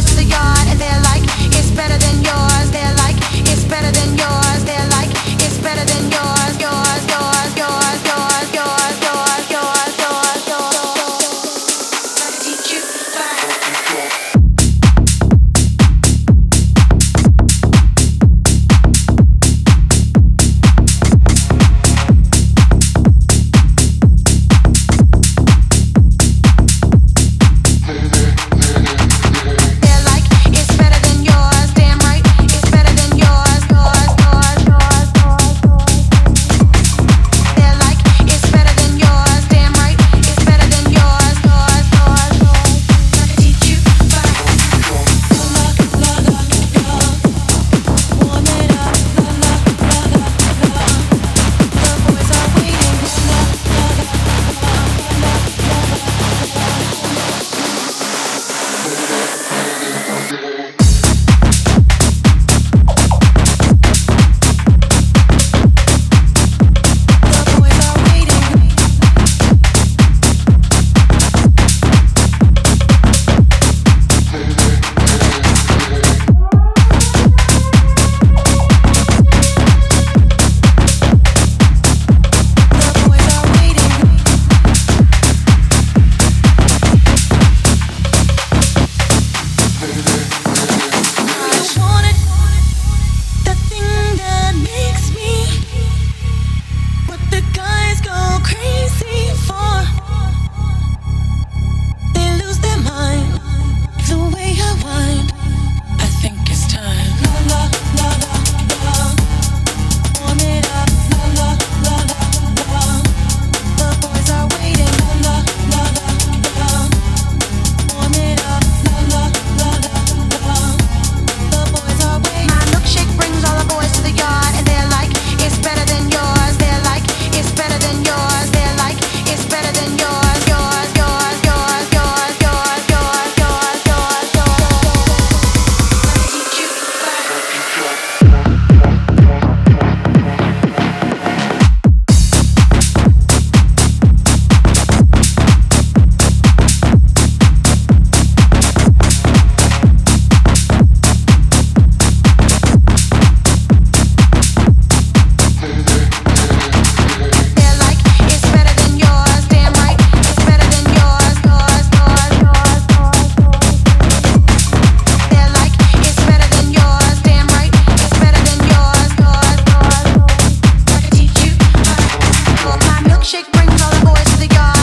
to the yard. to the yard.